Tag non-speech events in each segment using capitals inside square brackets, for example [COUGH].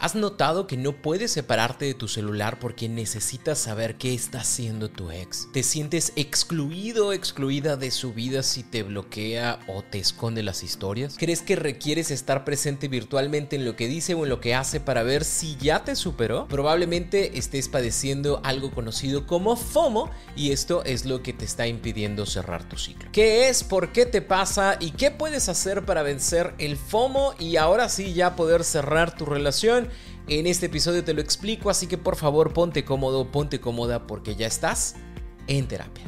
¿Has notado que no puedes separarte de tu celular porque necesitas saber qué está haciendo tu ex? ¿Te sientes excluido o excluida de su vida si te bloquea o te esconde las historias? ¿Crees que requieres estar presente virtualmente en lo que dice o en lo que hace para ver si ya te superó? Probablemente estés padeciendo algo conocido como FOMO y esto es lo que te está impidiendo cerrar tu ciclo. ¿Qué es? ¿Por qué te pasa? ¿Y qué puedes hacer para vencer el FOMO y ahora sí ya poder cerrar tu relación? En este episodio te lo explico, así que por favor ponte cómodo, ponte cómoda porque ya estás en terapia.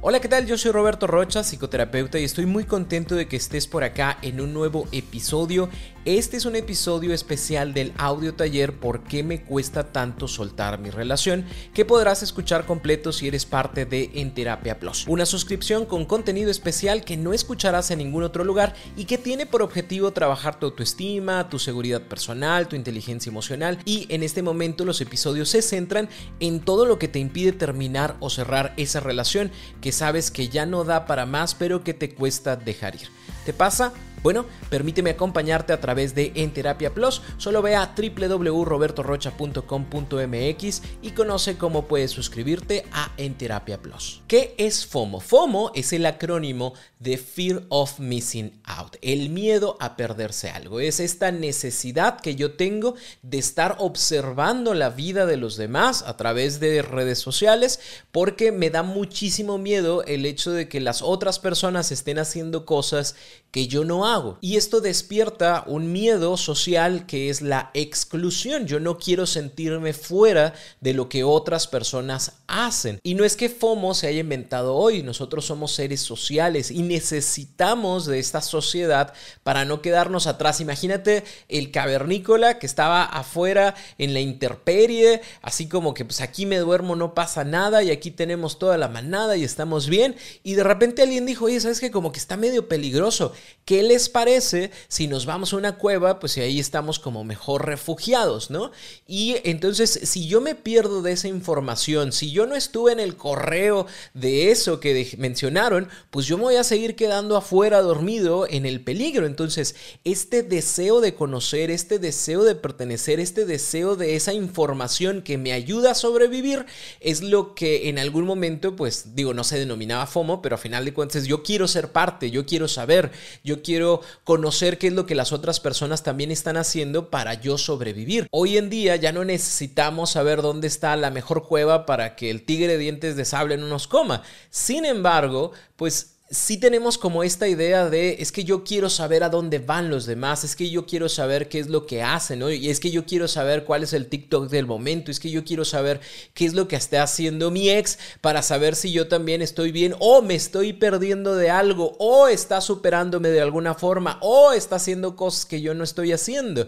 Hola, ¿qué tal? Yo soy Roberto Rocha, psicoterapeuta, y estoy muy contento de que estés por acá en un nuevo episodio. Este es un episodio especial del audio taller ¿Por qué me cuesta tanto soltar mi relación? que podrás escuchar completo si eres parte de En Terapia Plus. Una suscripción con contenido especial que no escucharás en ningún otro lugar y que tiene por objetivo trabajar tu autoestima, tu seguridad personal, tu inteligencia emocional y en este momento los episodios se centran en todo lo que te impide terminar o cerrar esa relación que sabes que ya no da para más, pero que te cuesta dejar ir. ¿Te pasa? Bueno, permíteme acompañarte a través de En Terapia Plus. Solo ve a www.robertorocha.com.mx y conoce cómo puedes suscribirte a En Terapia Plus. ¿Qué es FOMO? FOMO es el acrónimo de Fear of Missing Out, el miedo a perderse algo. Es esta necesidad que yo tengo de estar observando la vida de los demás a través de redes sociales porque me da muchísimo miedo el hecho de que las otras personas estén haciendo cosas que yo no hago. Y esto despierta un miedo social que es la exclusión. Yo no quiero sentirme fuera de lo que otras personas hacen. Y no es que FOMO se haya inventado hoy, nosotros somos seres sociales y necesitamos de esta sociedad para no quedarnos atrás. Imagínate el cavernícola que estaba afuera en la interperie, así como que pues aquí me duermo, no pasa nada y aquí tenemos toda la manada y estamos bien. Y de repente alguien dijo, oye, ¿sabes que Como que está medio peligroso. ¿Qué les parece si nos vamos a una cueva? Pues ahí estamos como mejor refugiados, ¿no? Y entonces, si yo me pierdo de esa información, si yo no estuve en el correo de eso que mencionaron, pues yo me voy a seguir quedando afuera dormido en el peligro. Entonces, este deseo de conocer, este deseo de pertenecer, este deseo de esa información que me ayuda a sobrevivir, es lo que en algún momento, pues digo, no se denominaba FOMO, pero a final de cuentas yo quiero ser parte, yo quiero saber, yo quiero conocer qué es lo que las otras personas también están haciendo para yo sobrevivir. Hoy en día ya no necesitamos saber dónde está la mejor cueva para que el tigre de dientes de sable no nos coma. Sin embargo, pues sí tenemos como esta idea de es que yo quiero saber a dónde van los demás, es que yo quiero saber qué es lo que hacen. Y es que yo quiero saber cuál es el TikTok del momento, es que yo quiero saber qué es lo que está haciendo mi ex para saber si yo también estoy bien o me estoy perdiendo de algo o está superándome de alguna forma o está haciendo cosas que yo no estoy haciendo.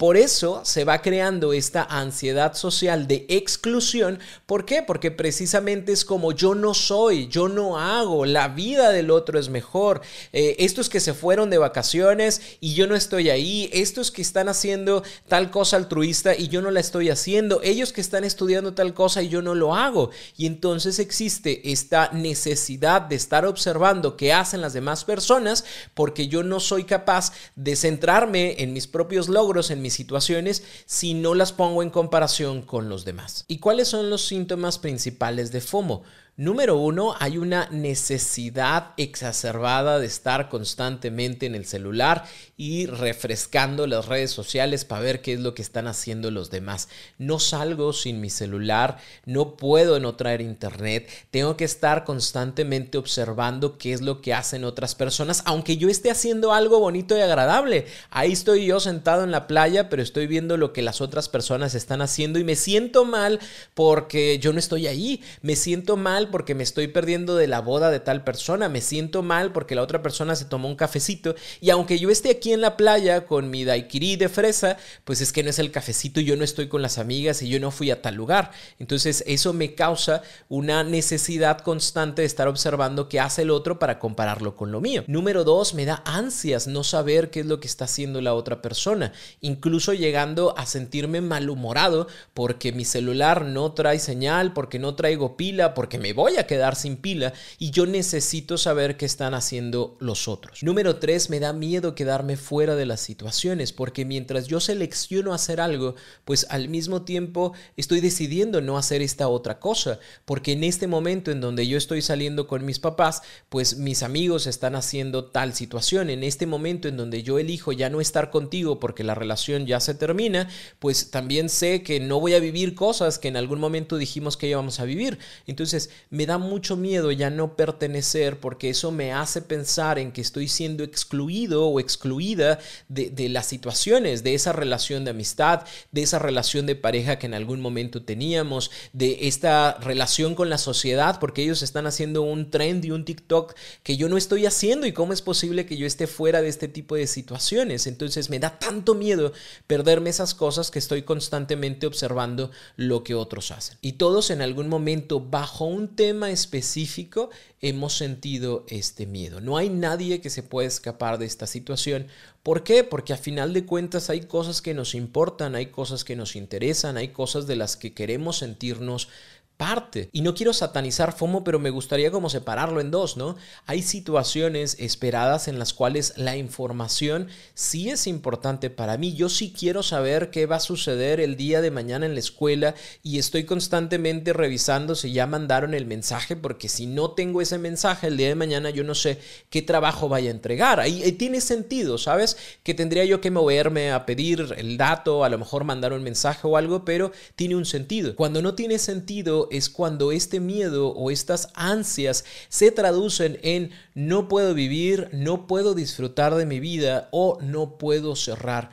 Por eso se va creando esta ansiedad social de exclusión. ¿Por qué? Porque precisamente es como yo no soy, yo no hago, la vida del otro es mejor. Eh, estos que se fueron de vacaciones y yo no estoy ahí, estos que están haciendo tal cosa altruista y yo no la estoy haciendo, ellos que están estudiando tal cosa y yo no lo hago. Y entonces existe esta necesidad de estar observando qué hacen las demás personas porque yo no soy capaz de centrarme en mis propios logros, en mis situaciones si no las pongo en comparación con los demás. ¿Y cuáles son los síntomas principales de FOMO? Número uno, hay una necesidad exacerbada de estar constantemente en el celular y refrescando las redes sociales para ver qué es lo que están haciendo los demás. No salgo sin mi celular, no puedo no traer internet, tengo que estar constantemente observando qué es lo que hacen otras personas, aunque yo esté haciendo algo bonito y agradable. Ahí estoy yo sentado en la playa, pero estoy viendo lo que las otras personas están haciendo y me siento mal porque yo no estoy ahí, me siento mal porque me estoy perdiendo de la boda de tal persona, me siento mal porque la otra persona se tomó un cafecito y aunque yo esté aquí en la playa con mi daiquiri de fresa, pues es que no es el cafecito, yo no estoy con las amigas y yo no fui a tal lugar. Entonces eso me causa una necesidad constante de estar observando qué hace el otro para compararlo con lo mío. Número dos, me da ansias no saber qué es lo que está haciendo la otra persona, incluso llegando a sentirme malhumorado porque mi celular no trae señal, porque no traigo pila, porque me voy a quedar sin pila y yo necesito saber qué están haciendo los otros. Número tres, me da miedo quedarme fuera de las situaciones porque mientras yo selecciono hacer algo, pues al mismo tiempo estoy decidiendo no hacer esta otra cosa, porque en este momento en donde yo estoy saliendo con mis papás, pues mis amigos están haciendo tal situación. En este momento en donde yo elijo ya no estar contigo porque la relación ya se termina, pues también sé que no voy a vivir cosas que en algún momento dijimos que íbamos a vivir. Entonces me da mucho miedo ya no pertenecer porque eso me hace pensar en que estoy siendo excluido o excluida de, de las situaciones, de esa relación de amistad, de esa relación de pareja que en algún momento teníamos, de esta relación con la sociedad, porque ellos están haciendo un trend y un TikTok que yo no estoy haciendo y cómo es posible que yo esté fuera de este tipo de situaciones. Entonces me da tanto miedo perderme esas cosas que estoy constantemente observando lo que otros hacen. Y todos en algún momento bajo un tema específico hemos sentido este miedo. No hay nadie que se pueda escapar de esta situación. ¿Por qué? Porque a final de cuentas hay cosas que nos importan, hay cosas que nos interesan, hay cosas de las que queremos sentirnos parte. Y no quiero satanizar FOMO, pero me gustaría como separarlo en dos, ¿no? Hay situaciones esperadas en las cuales la información sí es importante para mí. Yo sí quiero saber qué va a suceder el día de mañana en la escuela y estoy constantemente revisando si ya mandaron el mensaje, porque si no tengo ese mensaje el día de mañana, yo no sé qué trabajo vaya a entregar. Ahí, tiene sentido, ¿sabes? Que tendría yo que moverme a pedir el dato, a lo mejor mandar un mensaje o algo, pero tiene un sentido. Cuando no tiene sentido, es cuando este miedo o estas ansias se traducen en no puedo vivir, no puedo disfrutar de mi vida o no puedo cerrar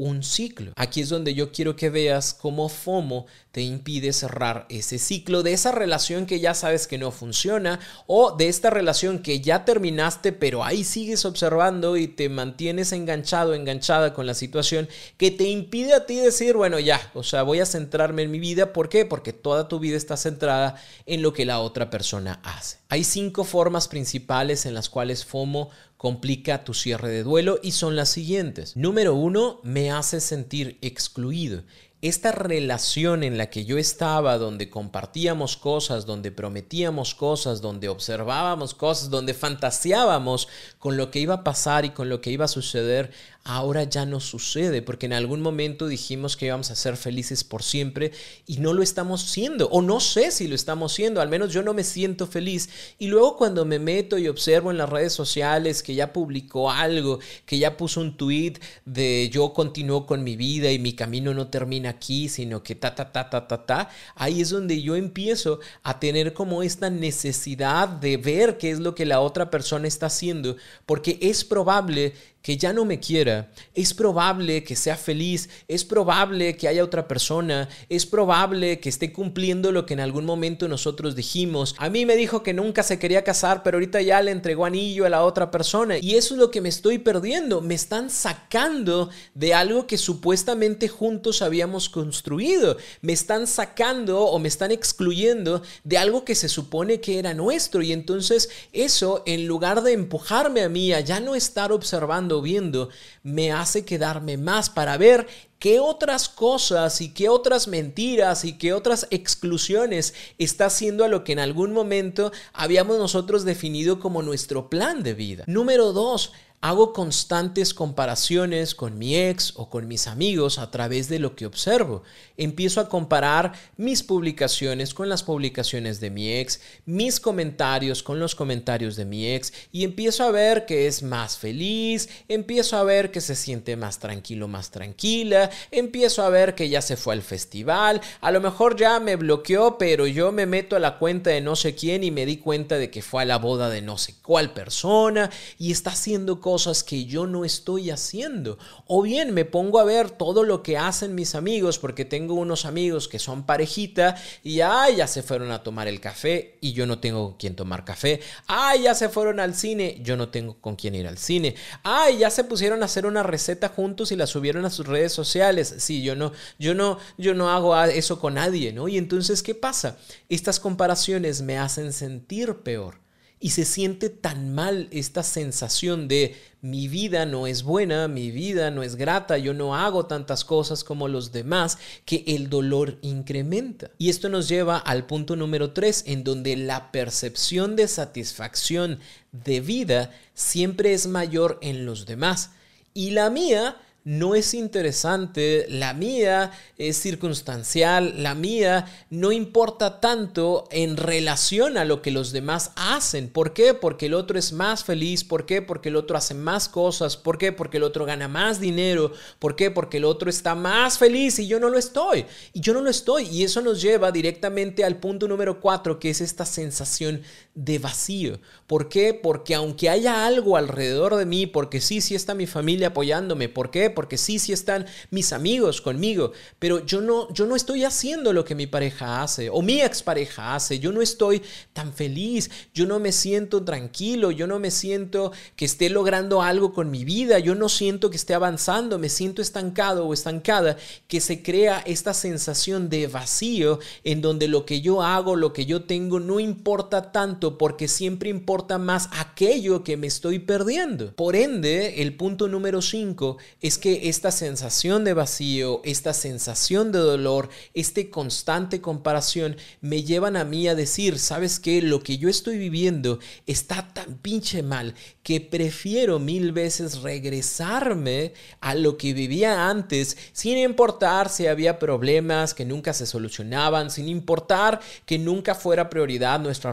un ciclo. Aquí es donde yo quiero que veas cómo FOMO te impide cerrar ese ciclo de esa relación que ya sabes que no funciona o de esta relación que ya terminaste pero ahí sigues observando y te mantienes enganchado, enganchada con la situación que te impide a ti decir, bueno, ya, o sea, voy a centrarme en mi vida. ¿Por qué? Porque toda tu vida está centrada en lo que la otra persona hace. Hay cinco formas principales en las cuales FOMO complica tu cierre de duelo y son las siguientes. Número uno, me hace sentir excluido esta relación en la que yo estaba, donde compartíamos cosas, donde prometíamos cosas, donde observábamos cosas, donde fantaseábamos con lo que iba a pasar y con lo que iba a suceder, ahora ya no sucede, porque en algún momento dijimos que íbamos a ser felices por siempre y no lo estamos siendo, o no sé si lo estamos siendo, al menos yo no me siento feliz. Y luego cuando me meto y observo en las redes sociales que ya publicó algo, que ya puso un tweet de yo continúo con mi vida y mi camino no termina aquí, sino que ta, ta, ta, ta, ta, ta, ahí es donde yo empiezo a tener como esta necesidad de ver qué es lo que la otra persona está haciendo, porque es probable que ya no me quiera, es probable que sea feliz, es probable que haya otra persona, es probable que esté cumpliendo lo que en algún momento nosotros dijimos. A mí me dijo que nunca se quería casar, pero ahorita ya le entregó anillo a la otra persona y eso es lo que me estoy perdiendo. Me están sacando de algo que supuestamente juntos habíamos construido. Me están sacando o me están excluyendo de algo que se supone que era nuestro y entonces eso en lugar de empujarme a mí a ya no estar observando viendo, me hace quedarme más para ver qué otras cosas y qué otras mentiras y qué otras exclusiones está haciendo a lo que en algún momento habíamos nosotros definido como nuestro plan de vida. Número dos, Hago constantes comparaciones con mi ex o con mis amigos a través de lo que observo. Empiezo a comparar mis publicaciones con las publicaciones de mi ex, mis comentarios con los comentarios de mi ex y empiezo a ver que es más feliz, empiezo a ver que se siente más tranquilo, más tranquila, empiezo a ver que ya se fue al festival, a lo mejor ya me bloqueó, pero yo me meto a la cuenta de no sé quién y me di cuenta de que fue a la boda de no sé cuál persona y está haciendo cosas cosas que yo no estoy haciendo. O bien me pongo a ver todo lo que hacen mis amigos, porque tengo unos amigos que son parejita y ay, ya se fueron a tomar el café y yo no tengo con quién tomar café. Ay, ya se fueron al cine, yo no tengo con quién ir al cine. Ay, ya se pusieron a hacer una receta juntos y la subieron a sus redes sociales. Sí, yo no, yo no, yo no hago eso con nadie, ¿no? Y entonces, ¿qué pasa? Estas comparaciones me hacen sentir peor. Y se siente tan mal esta sensación de mi vida no es buena, mi vida no es grata, yo no hago tantas cosas como los demás, que el dolor incrementa. Y esto nos lleva al punto número 3, en donde la percepción de satisfacción de vida siempre es mayor en los demás. Y la mía no es interesante, la mía es circunstancial, la mía no importa tanto en relación a lo que los demás hacen. ¿Por qué? Porque el otro es más feliz, ¿por qué? Porque el otro hace más cosas, ¿por qué? Porque el otro gana más dinero, ¿por qué? Porque el otro está más feliz y yo no lo estoy. Y yo no lo estoy. Y eso nos lleva directamente al punto número cuatro, que es esta sensación de vacío. ¿Por qué? Porque aunque haya algo alrededor de mí, porque sí, sí está mi familia apoyándome, ¿por qué? Porque sí, sí están mis amigos conmigo, pero yo no, yo no estoy haciendo lo que mi pareja hace o mi expareja hace, yo no estoy tan feliz, yo no me siento tranquilo, yo no me siento que esté logrando algo con mi vida, yo no siento que esté avanzando, me siento estancado o estancada, que se crea esta sensación de vacío en donde lo que yo hago, lo que yo tengo no importa tanto porque siempre importa más aquello que me estoy perdiendo. Por ende, el punto número 5 es que esta sensación de vacío, esta sensación de dolor, este constante comparación me llevan a mí a decir, ¿sabes qué? Lo que yo estoy viviendo está tan pinche mal que prefiero mil veces regresarme a lo que vivía antes, sin importar si había problemas que nunca se solucionaban, sin importar que nunca fuera prioridad nuestra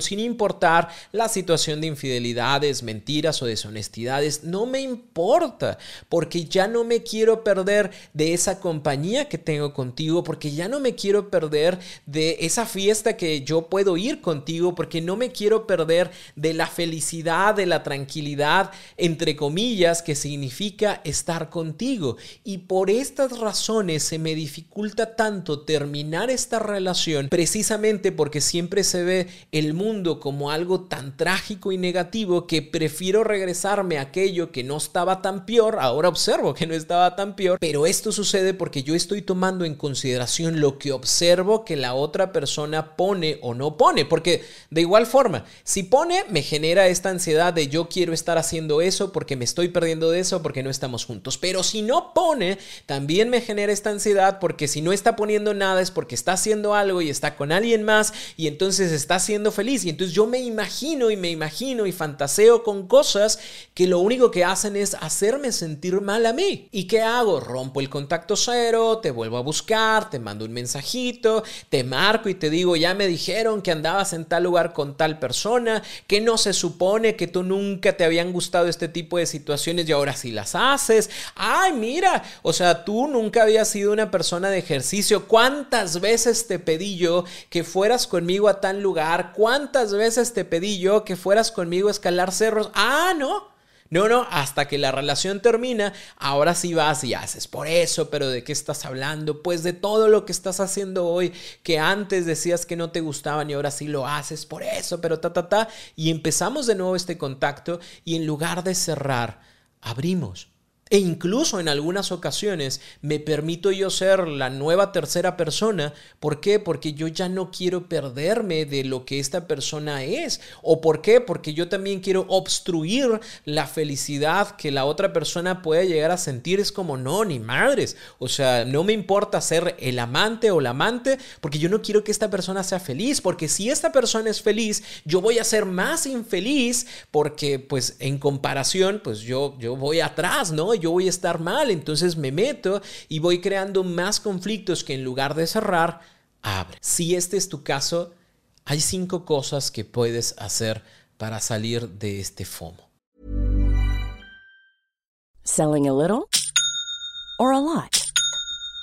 sin importar la situación de infidelidades, mentiras o deshonestidades, no me importa, porque ya no me quiero perder de esa compañía que tengo contigo, porque ya no me quiero perder de esa fiesta que yo puedo ir contigo, porque no me quiero perder de la felicidad, de la tranquilidad, entre comillas, que significa estar contigo. Y por estas razones se me dificulta tanto terminar esta relación, precisamente porque siempre se ve el mundo como algo tan trágico y negativo que prefiero regresarme a aquello que no estaba tan peor, ahora observo que no estaba tan peor, pero esto sucede porque yo estoy tomando en consideración lo que observo que la otra persona pone o no pone, porque de igual forma, si pone, me genera esta ansiedad de yo quiero estar haciendo eso porque me estoy perdiendo de eso porque no estamos juntos, pero si no pone, también me genera esta ansiedad porque si no está poniendo nada es porque está haciendo algo y está con alguien más y entonces está siendo feliz y entonces yo me imagino y me imagino y fantaseo con cosas que lo único que hacen es hacerme sentir mal a mí. ¿Y qué hago? Rompo el contacto cero, te vuelvo a buscar, te mando un mensajito, te marco y te digo, ya me dijeron que andabas en tal lugar con tal persona, que no se supone que tú nunca te habían gustado este tipo de situaciones y ahora sí las haces. Ay, mira, o sea, tú nunca habías sido una persona de ejercicio. ¿Cuántas veces te pedí yo que fueras conmigo a tal lugar? ¿Cuántas veces te pedí yo que fueras conmigo a escalar cerros? Ah, no. No, no, hasta que la relación termina, ahora sí vas y haces por eso, pero ¿de qué estás hablando? Pues de todo lo que estás haciendo hoy, que antes decías que no te gustaban y ahora sí lo haces por eso, pero ta, ta, ta. Y empezamos de nuevo este contacto y en lugar de cerrar, abrimos. E incluso en algunas ocasiones me permito yo ser la nueva tercera persona. ¿Por qué? Porque yo ya no quiero perderme de lo que esta persona es. ¿O por qué? Porque yo también quiero obstruir la felicidad que la otra persona puede llegar a sentir. Es como, no, ni madres. O sea, no me importa ser el amante o la amante porque yo no quiero que esta persona sea feliz. Porque si esta persona es feliz, yo voy a ser más infeliz porque pues en comparación, pues yo, yo voy atrás, ¿no? Yo voy a estar mal, entonces me meto y voy creando más conflictos que en lugar de cerrar, abre. Si este es tu caso, hay cinco cosas que puedes hacer para salir de este FOMO. Selling a little or a lot.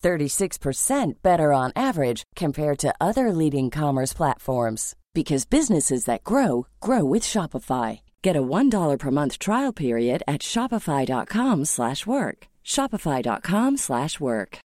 36% better on average compared to other leading commerce platforms because businesses that grow grow with Shopify. Get a $1 per month trial period at shopify.com/work. shopify.com/work.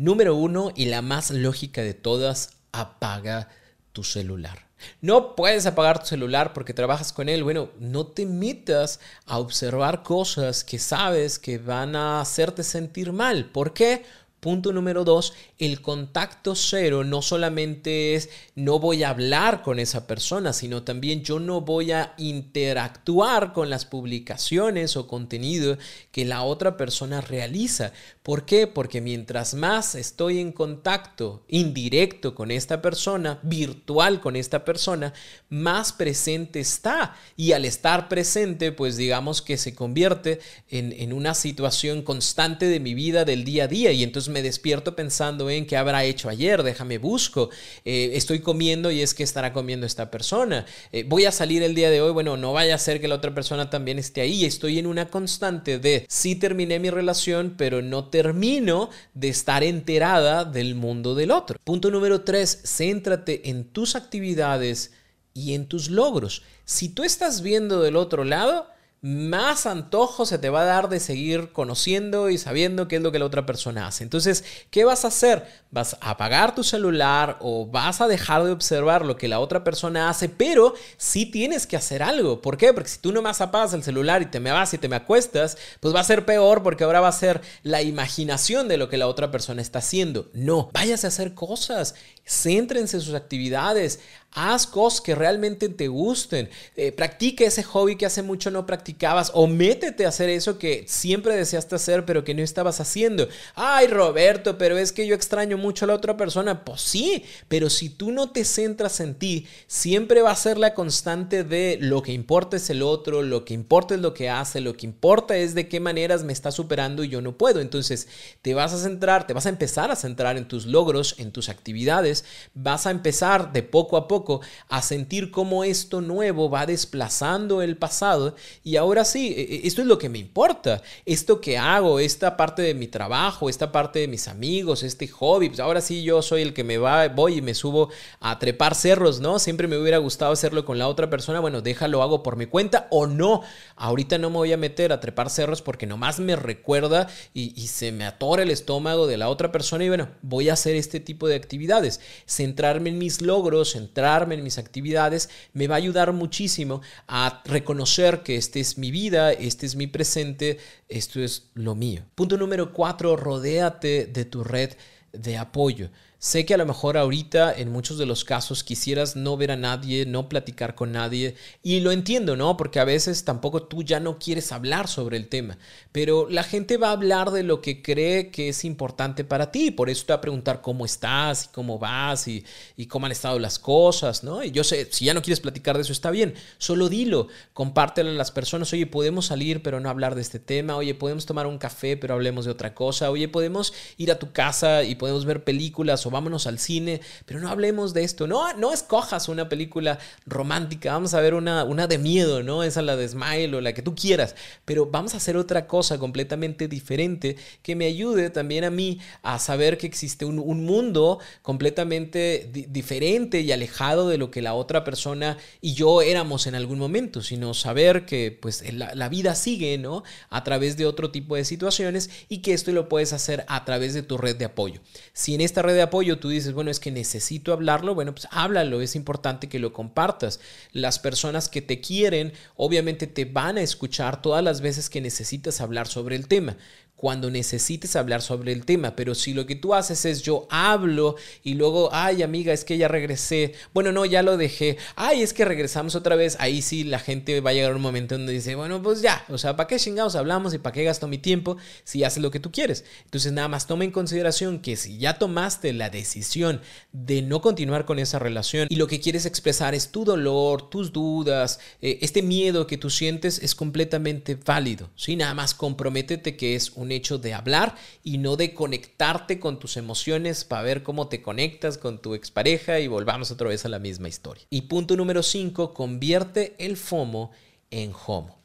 Número uno y la más lógica de todas, apaga tu celular. No puedes apagar tu celular porque trabajas con él. Bueno, no te metas a observar cosas que sabes que van a hacerte sentir mal. ¿Por qué? Punto número dos, el contacto cero no solamente es no voy a hablar con esa persona, sino también yo no voy a interactuar con las publicaciones o contenido que la otra persona realiza. ¿Por qué? Porque mientras más estoy en contacto indirecto con esta persona, virtual con esta persona, más presente está. Y al estar presente, pues digamos que se convierte en, en una situación constante de mi vida del día a día. Y entonces me despierto pensando en qué habrá hecho ayer, déjame busco, eh, estoy comiendo y es que estará comiendo esta persona, eh, voy a salir el día de hoy, bueno, no vaya a ser que la otra persona también esté ahí, estoy en una constante de sí terminé mi relación, pero no termino de estar enterada del mundo del otro. Punto número tres, céntrate en tus actividades y en tus logros. Si tú estás viendo del otro lado, más antojo se te va a dar de seguir conociendo y sabiendo qué es lo que la otra persona hace. Entonces, ¿qué vas a hacer? ¿Vas a apagar tu celular o vas a dejar de observar lo que la otra persona hace? Pero sí tienes que hacer algo. ¿Por qué? Porque si tú nomás apagas el celular y te me vas y te me acuestas, pues va a ser peor porque ahora va a ser la imaginación de lo que la otra persona está haciendo. No, váyase a hacer cosas. Céntrense en sus actividades, haz cosas que realmente te gusten, eh, practique ese hobby que hace mucho no practicabas o métete a hacer eso que siempre deseaste hacer pero que no estabas haciendo. Ay, Roberto, pero es que yo extraño mucho a la otra persona. Pues sí, pero si tú no te centras en ti, siempre va a ser la constante de lo que importa es el otro, lo que importa es lo que hace, lo que importa es de qué maneras me está superando y yo no puedo. Entonces te vas a centrar, te vas a empezar a centrar en tus logros, en tus actividades vas a empezar de poco a poco a sentir cómo esto nuevo va desplazando el pasado. Y ahora sí, e, e, esto es lo que me importa, esto que hago, esta parte de mi trabajo, esta parte de mis amigos, este hobby, pues ahora sí yo soy el que me va, voy y me subo a trepar cerros, ¿no? Siempre me hubiera gustado hacerlo con la otra persona, bueno, déjalo hago por mi cuenta o no, ahorita no me voy a meter a trepar cerros porque nomás me recuerda y, y se me atora el estómago de la otra persona y bueno, voy a hacer este tipo de actividades. Centrarme en mis logros, centrarme en mis actividades, me va a ayudar muchísimo a reconocer que esta es mi vida, este es mi presente, esto es lo mío. Punto número cuatro, rodéate de tu red de apoyo. Sé que a lo mejor ahorita en muchos de los casos quisieras no ver a nadie, no platicar con nadie y lo entiendo, ¿no? Porque a veces tampoco tú ya no quieres hablar sobre el tema, pero la gente va a hablar de lo que cree que es importante para ti, por eso te va a preguntar cómo estás y cómo vas y, cómo han estado las cosas, ¿no? Y yo sé, si ya no quieres platicar de eso está bien, solo dilo, compártelo a las personas, oye, podemos salir pero no hablar de este tema, oye, podemos tomar un café pero hablemos de otra cosa, oye, podemos ir a tu casa y podemos ver películas vámonos al cine, pero no hablemos de esto. No, no escojas una película romántica, vamos a ver una, una de miedo, ¿no? Esa la de Smile o la que tú quieras, pero vamos a hacer otra cosa completamente diferente que me ayude también a mí a saber que existe un, mundo completamente diferente y alejado de lo que la otra persona y yo éramos en algún momento, sino saber que pues la, la vida sigue, ¿no? A través de otro tipo de situaciones y que esto lo puedes hacer a través de tu red de apoyo. Si en esta red de apoyo tú dices, bueno, es que necesito hablarlo, bueno, pues háblalo, es importante que lo compartas. Las personas que te quieren, obviamente te van a escuchar todas las veces que necesitas hablar sobre el tema. Cuando necesites hablar sobre el tema. Pero si lo que tú haces es yo hablo y luego, ay amiga, es que ya regresé. Bueno, no, ya lo dejé. Ay, es que regresamos otra vez. Ahí sí la gente va a llegar un momento donde dice, bueno, pues ya. O sea, ¿para qué chingados hablamos y para qué gasto mi tiempo si haces lo que tú quieres? Entonces nada más toma en consideración que si ya tomaste la decisión de no continuar con esa relación y lo que quieres expresar es tu dolor, tus dudas, eh, este miedo que tú sientes es completamente válido. ¿sí? Nada más comprométete que es un hecho de hablar y no de conectarte con tus emociones para ver cómo te conectas con tu expareja y volvamos otra vez a la misma historia. Y punto número 5, convierte el FOMO en HOMO.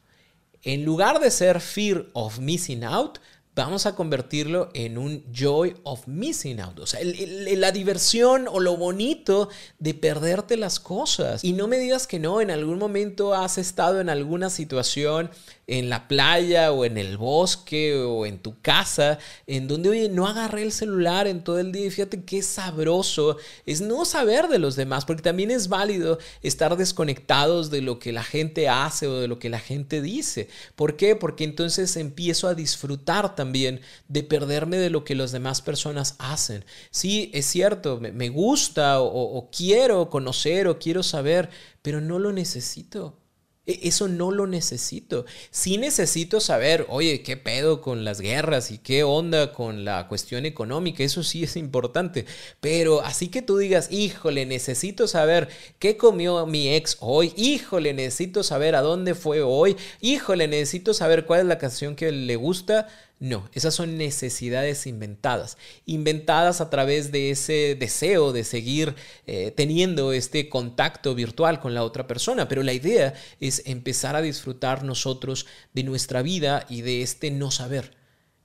En lugar de ser fear of missing out, vamos a convertirlo en un joy of missing out. O sea, la diversión o lo bonito de perderte las cosas. Y no me digas que no, en algún momento has estado en alguna situación en la playa o en el bosque o en tu casa, en donde, oye, no agarré el celular en todo el día fíjate qué sabroso es no saber de los demás, porque también es válido estar desconectados de lo que la gente hace o de lo que la gente dice. ¿Por qué? Porque entonces empiezo a disfrutar también de perderme de lo que las demás personas hacen. Sí, es cierto, me, gusta o quiero conocer o quiero saber, pero no lo necesito. E, eso no lo necesito. Sí necesito saber, oye, ¿qué pedo con las guerras y qué onda con la cuestión económica? Eso sí es importante. Pero así que tú digas, híjole, necesito saber qué comió mi ex hoy. Híjole, necesito saber a dónde fue hoy. Híjole, necesito saber cuál es la canción que le gusta. No, esas son necesidades inventadas, inventadas a través de ese deseo de seguir eh, teniendo este contacto virtual con la otra persona, pero la idea es empezar a disfrutar nosotros de nuestra vida y de este no saber.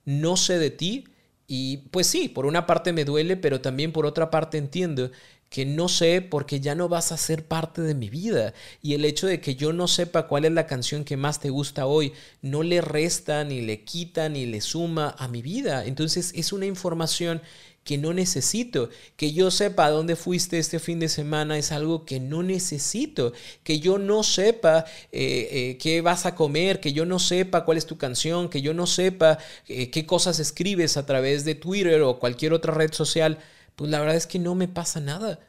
No sé de ti y pues sí, por una parte me duele, pero también por otra parte entiendo que no sé porque ya no vas a ser parte de mi vida. Y el hecho de que yo no sepa cuál es la canción que más te gusta hoy, no le resta, ni le quita, ni le suma a mi vida. Entonces es una información que no necesito. Que yo sepa dónde fuiste este fin de semana es algo que no necesito. Que yo no sepa eh, eh, qué vas a comer, que yo no sepa cuál es tu canción, que yo no sepa eh, qué cosas escribes a través de Twitter o cualquier otra red social pues la verdad es que no me pasa nada.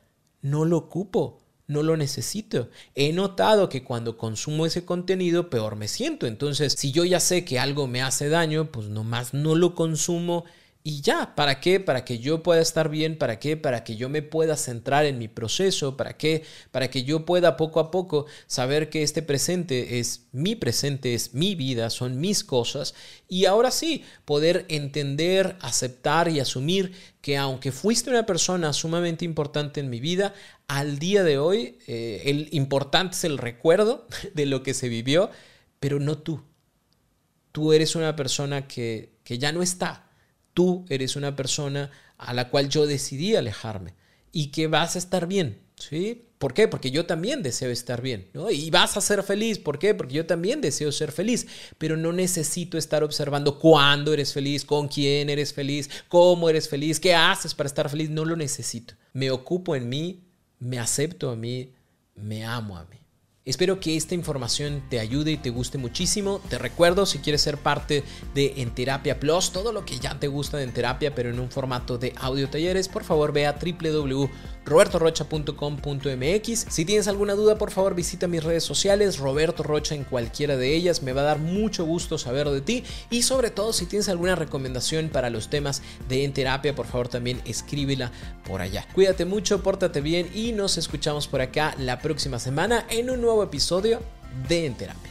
No lo ocupo, no lo necesito. He notado que cuando consumo ese contenido, peor me siento. Entonces, si yo ya sé que algo me hace daño, pues nomás no lo consumo y ya, ¿para qué? Para que yo pueda estar bien, ¿para qué? Para que yo me pueda centrar en mi proceso, ¿para qué? Para que yo pueda poco a poco saber que este presente es mi presente, es mi vida, son mis cosas y ahora sí, poder entender, aceptar y asumir que aunque fuiste una persona sumamente importante en mi vida, al día de hoy eh, el importante es el recuerdo [LAUGHS] de lo que se vivió, pero no tú. Tú eres una persona que, que ya no está tú eres una persona a la cual yo decidí alejarme y que vas a estar bien, ¿sí? ¿Por qué? Porque yo también deseo estar bien, ¿no? Y vas a ser feliz, ¿por qué? Porque yo también deseo ser feliz, pero no necesito estar observando cuándo eres feliz, con quién eres feliz, cómo eres feliz, qué haces para estar feliz, no lo necesito. Me ocupo en mí, me acepto a mí, me amo a mí. Espero que esta información te ayude y te guste muchísimo. Te recuerdo, si quieres ser parte de En Terapia Plus, todo lo que ya te gusta de En Terapia, pero en un formato de audio talleres, por favor ve a www.robertorocha.com.mx. Si tienes alguna duda, por favor visita mis redes sociales, Roberto Rocha en cualquiera de ellas. Me va a dar mucho gusto saber de ti. Y sobre todo, si tienes alguna recomendación para los temas de En Terapia, por favor también escríbela por allá. Cuídate mucho, pórtate bien y nos escuchamos por acá la próxima semana en un nuevo episodio de En Terapia.